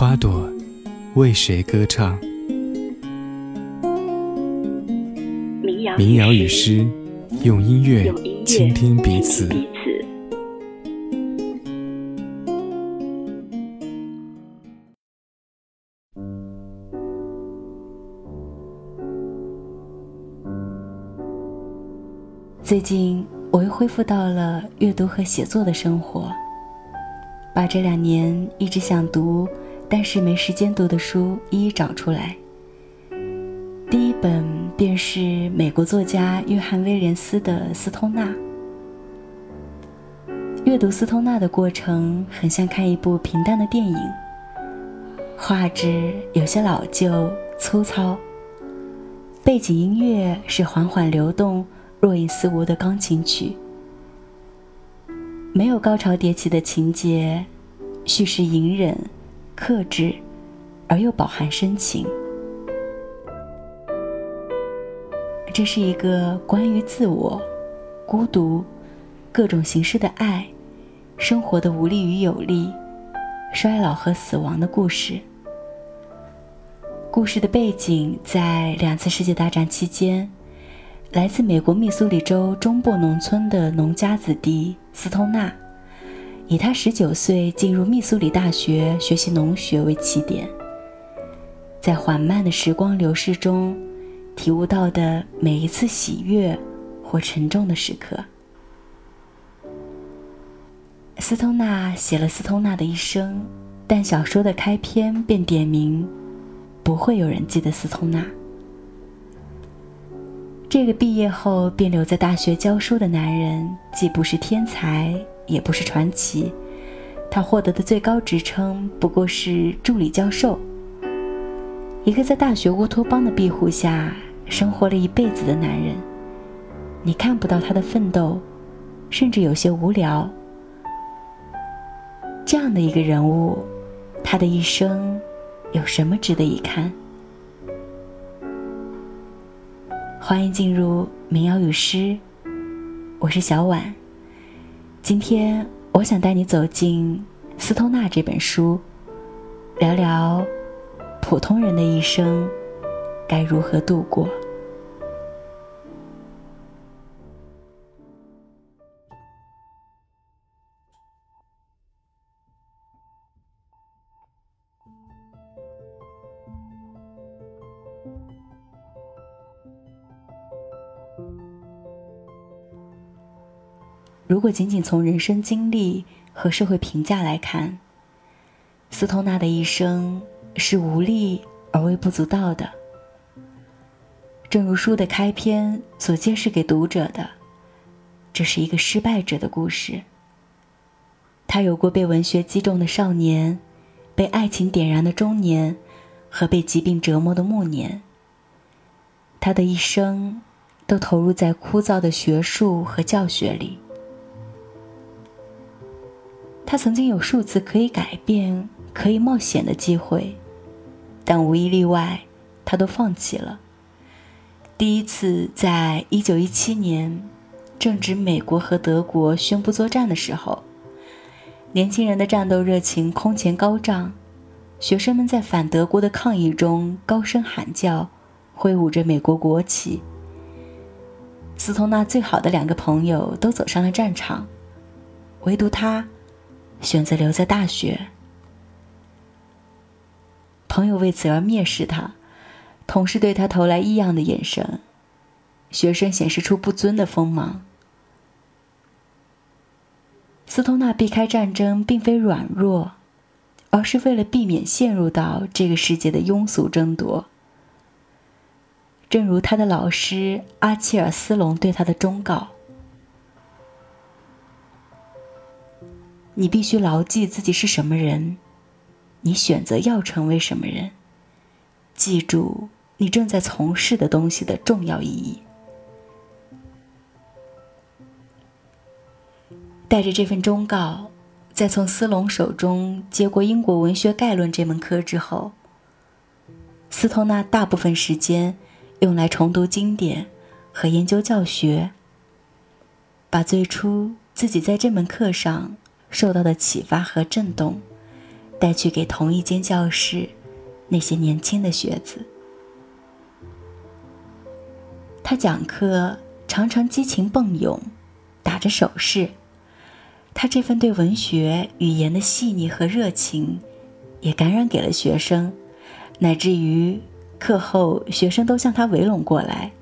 花朵为谁歌唱？民谣与诗，用音乐倾听彼此。最近我又恢复到了阅读和写作的生活，把这两年一直想读但是没时间读的书一一找出来。第一本便是美国作家约翰·威廉斯的《斯通纳》。阅读斯通纳的过程很像看一部平淡的电影，画质有些老旧粗糙，背景音乐是缓缓流动。若隐似无的钢琴曲，没有高潮迭起的情节，叙事隐忍、克制，而又饱含深情。这是一个关于自我、孤独、各种形式的爱、生活的无力与有力、衰老和死亡的故事。故事的背景在两次世界大战期间。来自美国密苏里州中部农村的农家子弟斯通纳，以他十九岁进入密苏里大学学习农学为起点，在缓慢的时光流逝中，体悟到的每一次喜悦或沉重的时刻。斯通纳写了斯通纳的一生，但小说的开篇便点明，不会有人记得斯通纳。这个毕业后便留在大学教书的男人，既不是天才，也不是传奇。他获得的最高职称不过是助理教授。一个在大学乌托邦的庇护下生活了一辈子的男人，你看不到他的奋斗，甚至有些无聊。这样的一个人物，他的一生有什么值得一看？欢迎进入民谣与诗，我是小婉。今天我想带你走进斯通纳这本书，聊聊普通人的一生该如何度过。如果仅仅从人生经历和社会评价来看，斯通纳的一生是无力而微不足道的。正如书的开篇所揭示给读者的，这是一个失败者的故事。他有过被文学击中的少年，被爱情点燃的中年，和被疾病折磨的暮年。他的一生都投入在枯燥的学术和教学里。他曾经有数次可以改变、可以冒险的机会，但无一例外，他都放弃了。第一次在一九一七年，正值美国和德国宣布作战的时候，年轻人的战斗热情空前高涨，学生们在反德国的抗议中高声喊叫，挥舞着美国国旗。斯通纳最好的两个朋友都走上了战场，唯独他。选择留在大学，朋友为此而蔑视他，同事对他投来异样的眼神，学生显示出不尊的锋芒。斯通纳避开战争，并非软弱，而是为了避免陷入到这个世界的庸俗争夺。正如他的老师阿切尔斯隆对他的忠告。你必须牢记自己是什么人，你选择要成为什么人，记住你正在从事的东西的重要意义。带着这份忠告，在从斯隆手中接过《英国文学概论》这门课之后，斯通纳大部分时间用来重读经典和研究教学，把最初自己在这门课上受到的启发和震动。带去给同一间教室那些年轻的学子。他讲课常常激情迸涌，打着手势。他这份对文学语言的细腻和热情，也感染给了学生，乃至于课后学生都向他围拢过来，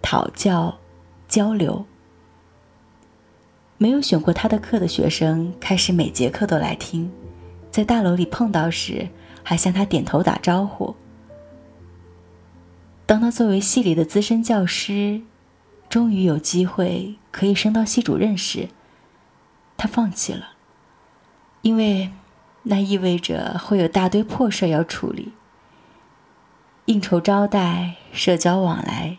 讨教、交流。没有选过他的课的学生，开始每节课都来听。在大楼里碰到时，还向他点头打招呼。当他作为系里的资深教师，终于有机会可以升到系主任时，他放弃了，因为那意味着会有大堆破事要处理：应酬招待、社交往来。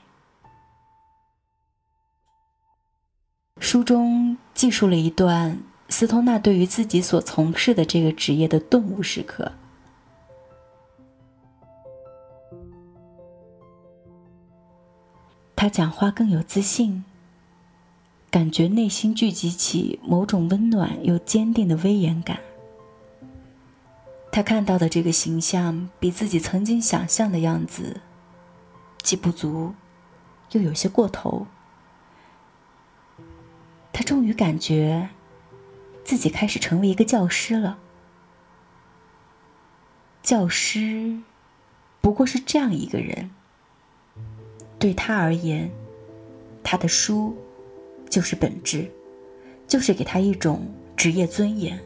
书中记述了一段。斯通纳对于自己所从事的这个职业的顿悟时刻，他讲话更有自信，感觉内心聚集起某种温暖又坚定的威严感。他看到的这个形象比自己曾经想象的样子，既不足，又有些过头。他终于感觉。自己开始成为一个教师了。教师不过是这样一个人。对他而言，他的书就是本质，就是给他一种职业尊严，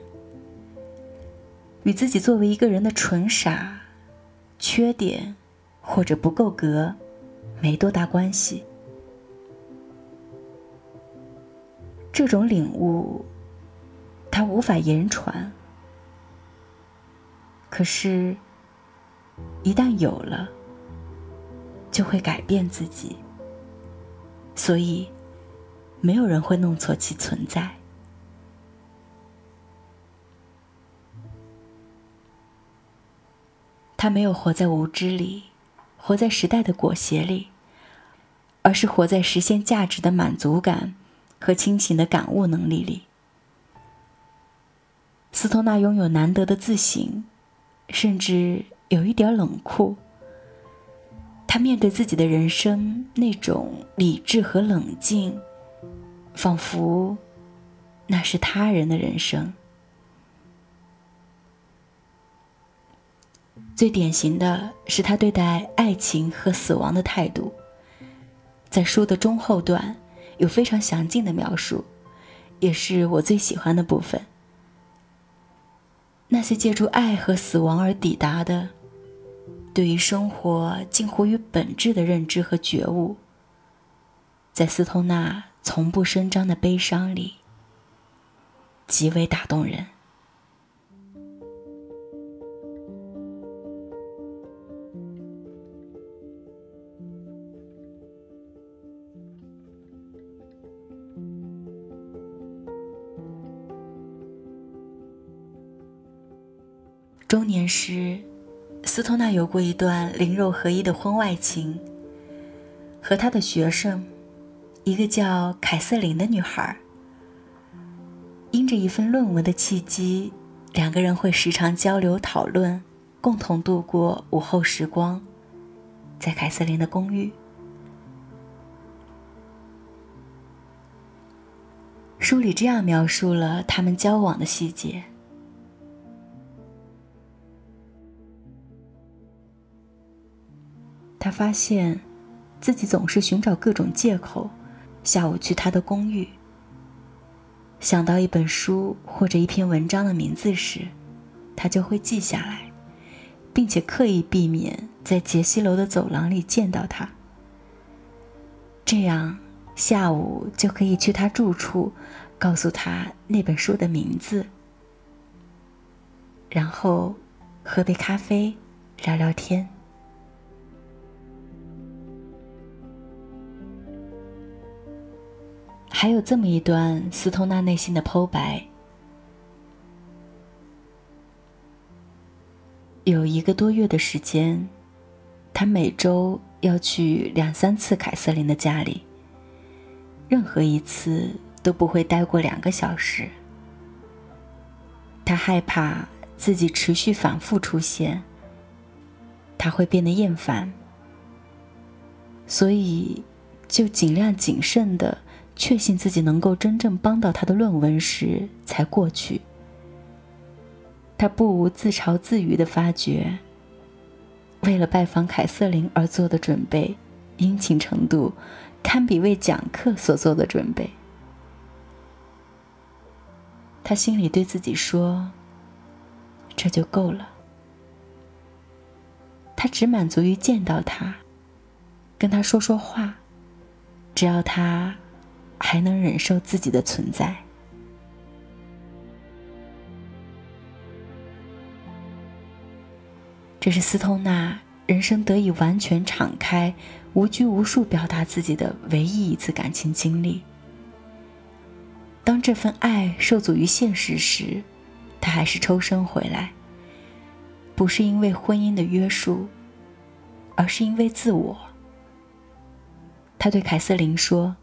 与自己作为一个人的纯傻、缺点或者不够格没多大关系。这种领悟。他无法言传，可是，一旦有了，就会改变自己，所以，没有人会弄错其存在。他没有活在无知里，活在时代的裹挟里，而是活在实现价值的满足感和清醒的感悟能力里。斯托纳拥有难得的自省，甚至有一点冷酷。他面对自己的人生那种理智和冷静，仿佛那是他人的人生。最典型的是他对待爱情和死亡的态度，在书的中后段有非常详尽的描述，也是我最喜欢的部分。那些借助爱和死亡而抵达的，对于生活近乎于本质的认知和觉悟，在斯通纳从不声张的悲伤里，极为打动人。中年时，斯托纳有过一段灵肉合一的婚外情。和他的学生，一个叫凯瑟琳的女孩，因着一份论文的契机，两个人会时常交流讨论，共同度过午后时光，在凯瑟琳的公寓。书里这样描述了他们交往的细节。他发现，自己总是寻找各种借口，下午去他的公寓。想到一本书或者一篇文章的名字时，他就会记下来，并且刻意避免在杰西楼的走廊里见到他。这样，下午就可以去他住处，告诉他那本书的名字，然后喝杯咖啡，聊聊天。还有这么一段斯通纳内心的剖白：有一个多月的时间，他每周要去两三次凯瑟琳的家里，任何一次都不会待过两个小时。他害怕自己持续反复出现，他会变得厌烦，所以就尽量谨慎的确信自己能够真正帮到他的论文时才过去。他不无自嘲自娱的发觉，为了拜访凯瑟琳而做的准备，殷勤程度堪比为讲课所做的准备。他心里对自己说：“这就够了。”他只满足于见到他，跟他说说话，只要他还能忍受自己的存在。这是斯通纳人生得以完全敞开、无拘无束表达自己的唯一一次感情经历。当这份爱受阻于现实时，他还是抽身回来。不是因为婚姻的约束，而是因为自我。他对凯瑟琳说：“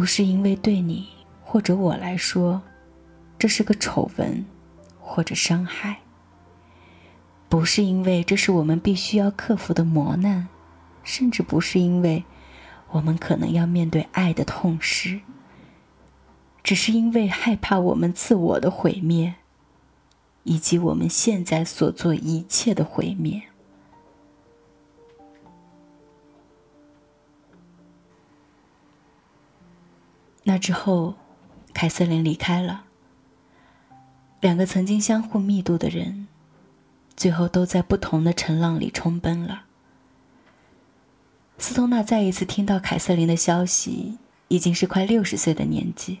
不是因为对你或者我来说，这是个丑闻或者伤害。不是因为这是我们必须要克服的磨难，甚至不是因为。”我们可能要面对爱的痛失，只是因为害怕我们自我的毁灭，以及我们现在所做一切的毁灭。那之后，凯瑟琳离开了。两个曾经相互密度的人，最后都在不同的尘浪里冲奔了。斯通纳再一次听到凯瑟琳的消息，已经是快六十岁的年纪。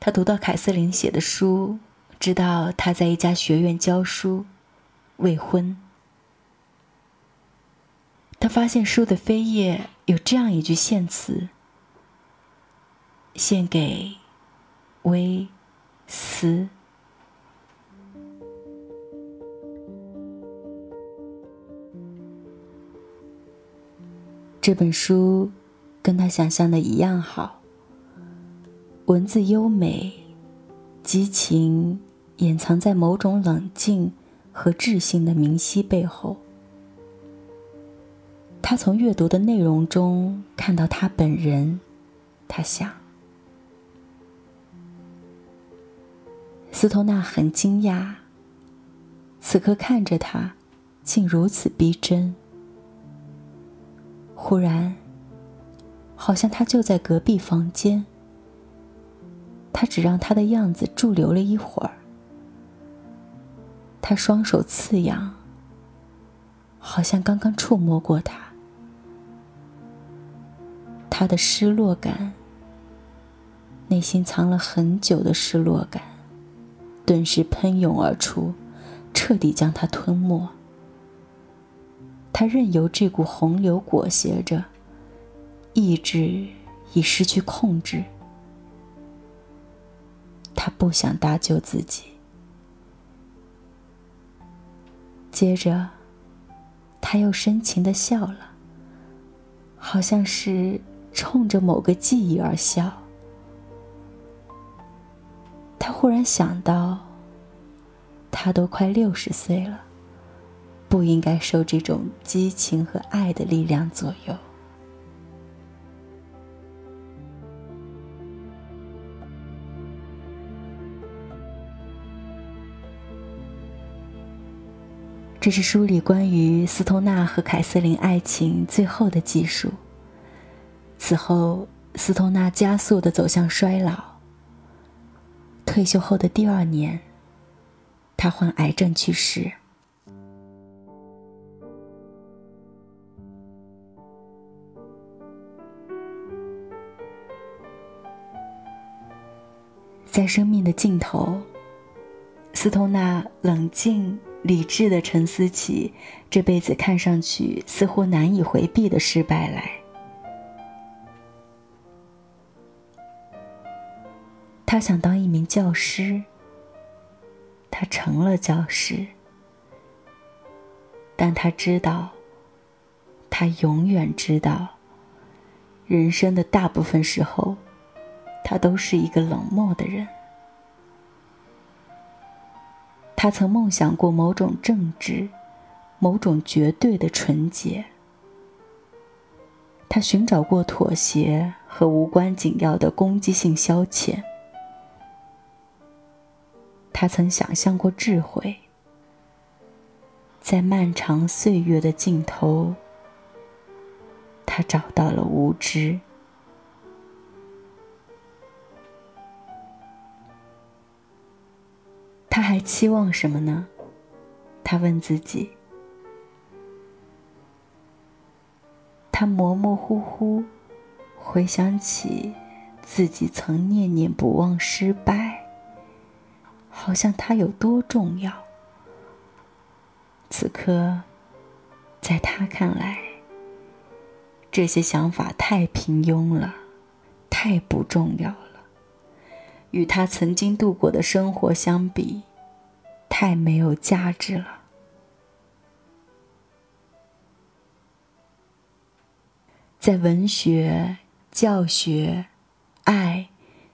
他读到凯瑟琳写的书，知道她在一家学院教书，未婚。他发现书的扉页有这样一句献词：“献给威斯。”这本书跟他想象的一样好，文字优美，激情掩藏在某种冷静和智性的明晰背后。他从阅读的内容中看到他本人，他想。斯托纳很惊讶，此刻看着他，竟如此逼真。忽然，好像他就在隔壁房间。他只让他的样子驻留了一会儿。他双手刺痒，好像刚刚触摸过他。他的失落感，内心藏了很久的失落感，顿时喷涌而出，彻底将他吞没。他任由这股洪流裹挟着，意志已失去控制。他不想搭救自己。接着，他又深情的笑了，好像是冲着某个记忆而笑。忽然想到，他都快六十岁了。不应该受这种激情和爱的力量左右。这是书里关于斯通纳和凯瑟琳爱情最后的记述。此后，斯通纳加速的走向衰老。退休后的第二年，他患癌症去世。在生命的尽头，斯通纳冷静理智地沉思起这辈子看上去似乎难以回避的失败来。他想当一名教师，他成了教师，但他知道，他永远知道，人生的大部分时候，他都是一个冷漠的人。他曾梦想过某种正直，某种绝对的纯洁。他寻找过妥协和无关紧要的攻击性消遣。他曾想象过智慧，在漫长岁月的尽头，他找到了无知。他还期望什么呢？他问自己。他模模糊糊回想起自己曾念念不忘失败。好像他有多重要。此刻，在他看来，这些想法太平庸了，太不重要了，与他曾经度过的生活相比，太没有价值了。在文学、教学、爱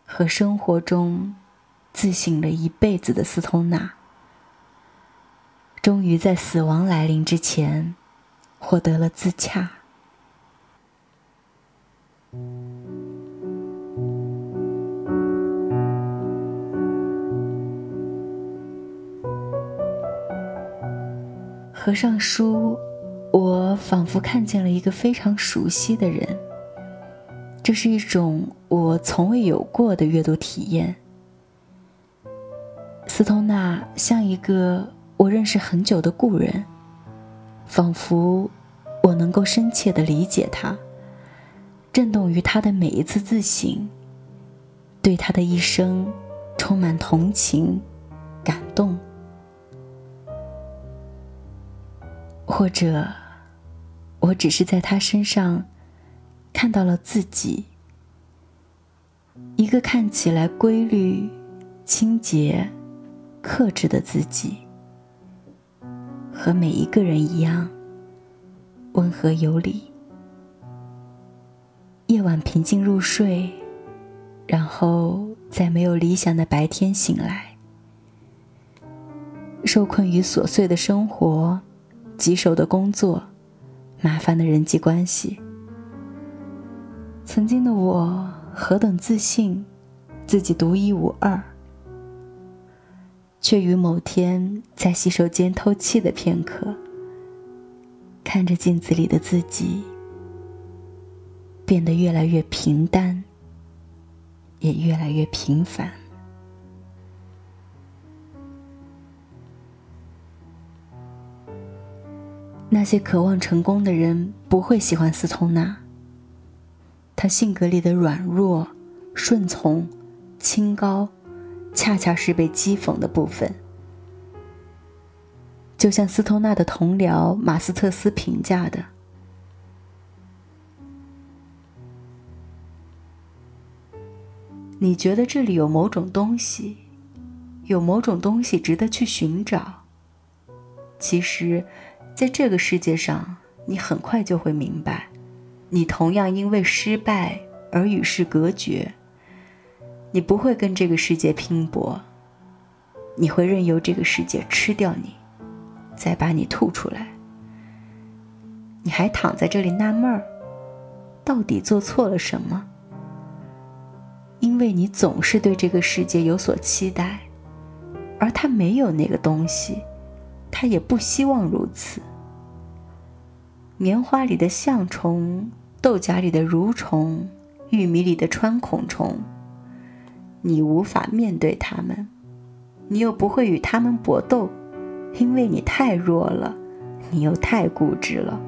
和生活中。自省了一辈子的斯通纳，终于在死亡来临之前，获得了自洽。合上书，我仿佛看见了一个非常熟悉的人。这是一种我从未有过的阅读体验。斯通纳像一个我认识很久的故人，仿佛我能够深切的理解他，震动于他的每一次自省，对他的一生充满同情、感动，或者我只是在他身上看到了自己，一个看起来规律、清洁。克制的自己，和每一个人一样，温和有礼。夜晚平静入睡，然后在没有理想的白天醒来，受困于琐碎的生活、棘手的工作、麻烦的人际关系。曾经的我何等自信，自己独一无二。却于某天在洗手间透气的片刻，看着镜子里的自己，变得越来越平淡，也越来越平凡。那些渴望成功的人不会喜欢斯通纳。他性格里的软弱、顺从、清高。恰恰是被讥讽的部分，就像斯通纳的同僚马斯特斯评价的：“你觉得这里有某种东西，有某种东西值得去寻找。其实，在这个世界上，你很快就会明白，你同样因为失败而与世隔绝。”你不会跟这个世界拼搏，你会任由这个世界吃掉你，再把你吐出来。你还躺在这里纳闷儿，到底做错了什么？因为你总是对这个世界有所期待，而他没有那个东西，他也不希望如此。棉花里的象虫，豆荚里的蠕虫，玉米里的穿孔虫。你无法面对他们，你又不会与他们搏斗，因为你太弱了，你又太固执了。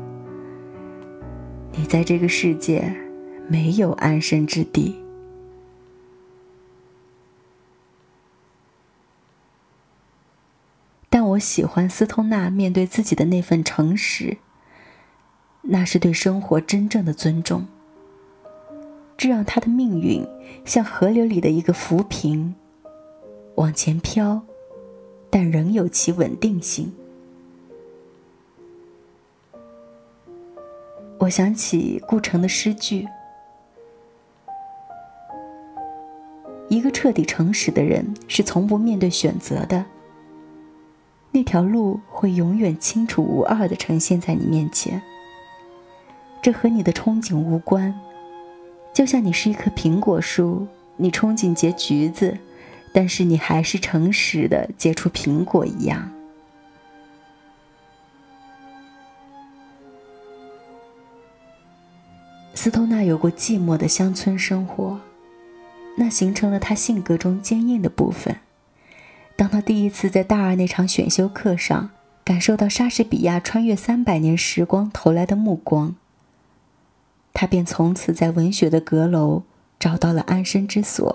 你在这个世界没有安身之地。但我喜欢斯通纳面对自己的那份诚实。那是对生活真正的尊重。这让他的命运像河流里的一个浮萍，往前飘，但仍有其稳定性。我想起顾城的诗句：“一个彻底诚实的人是从不面对选择的。那条路会永远清楚无二的呈现在你面前。这和你的憧憬无关，就像你是一棵苹果树，你憧憬结橘子，但是你还是诚实的结出苹果一样。”斯托纳有过寂寞的乡村生活，那形成了他性格中坚硬的部分。当他第一次在大二那场选修课上感受到莎士比亚穿越三百年时光投来的目光，他便从此在文学的阁楼找到了安身之所，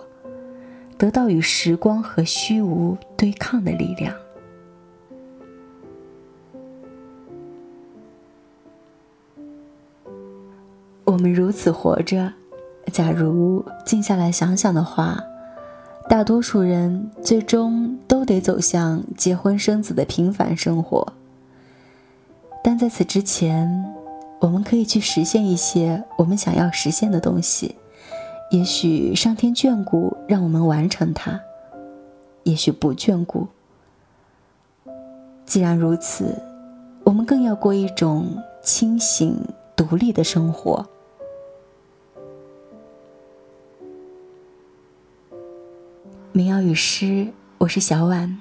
得到与时光和虚无对抗的力量。我们如此活着，假如静下来想想的话，大多数人最终都得走向结婚生子的平凡生活。但在此之前，我们可以去实现一些我们想要实现的东西。也许上天眷顾，让我们完成它；也许不眷顾。既然如此，我们更要过一种清醒、独立的生活。民谣与诗，我是小婉。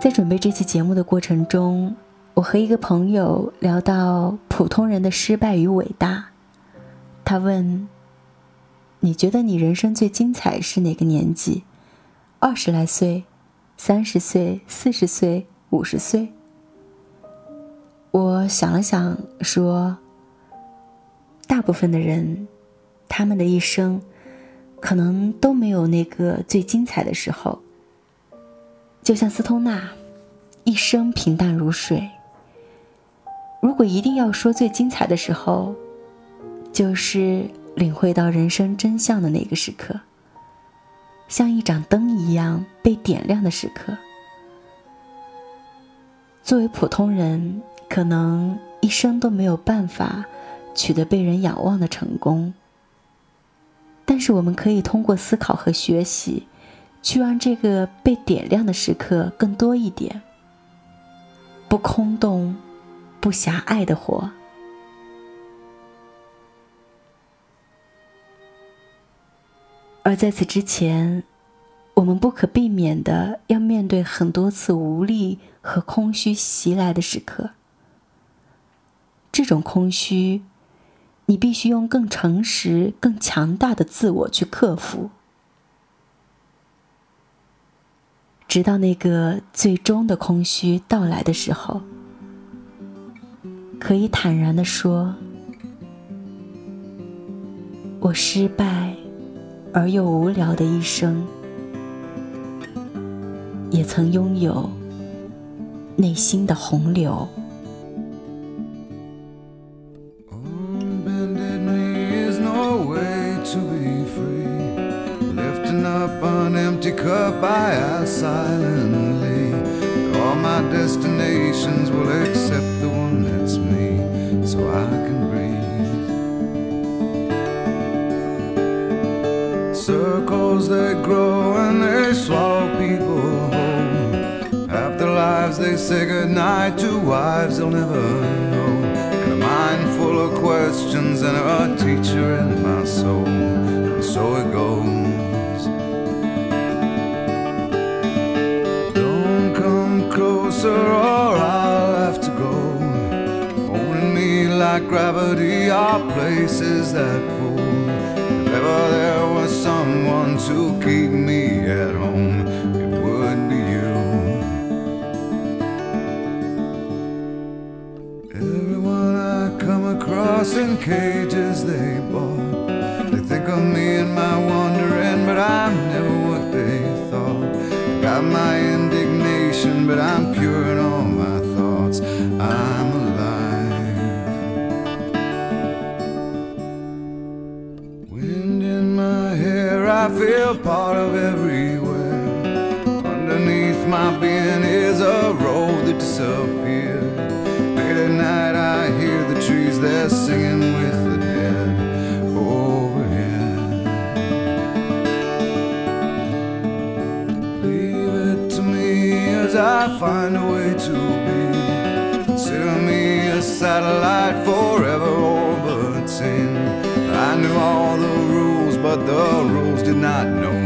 在准备这期节目的过程中，我和一个朋友聊到普通人的失败与伟大。他问：“你觉得你人生最精彩是哪个年纪？二十来岁、三十岁、四十岁、五十岁？”我想了想，说：“大部分的人，他们的一生。”可能都没有那个最精彩的时候。就像斯通纳，一生平淡如水。如果一定要说最精彩的时候，就是领会到人生真相的那个时刻，像一盏灯一样被点亮的时刻。作为普通人，可能一生都没有办法取得被人仰望的成功。但是我们可以通过思考和学习，去让这个被点亮的时刻更多一点，不空洞，不狭隘的活。而在此之前，我们不可避免的要面对很多次无力和空虚袭来的时刻。这种空虚。你必须用更诚实、更强大的自我去克服，直到那个最终的空虚到来的时候，可以坦然的说：“我失败而又无聊的一生，也曾拥有内心的洪流。” They grow and they swallow people whole. After lives they say goodnight to wives they'll never know. And a mind full of questions and a teacher in my soul. And so it goes. Don't come closer or I'll have to go. Holding me like gravity are places that pull. If ever someone to keep me at home, it would be you. Everyone I come across in cages disappeared. Late at night, I hear the trees, they're singing with the dead overhead. Leave it to me as I find a way to be. Consider me a satellite forever orbiting. I knew all the rules, but the rules did not know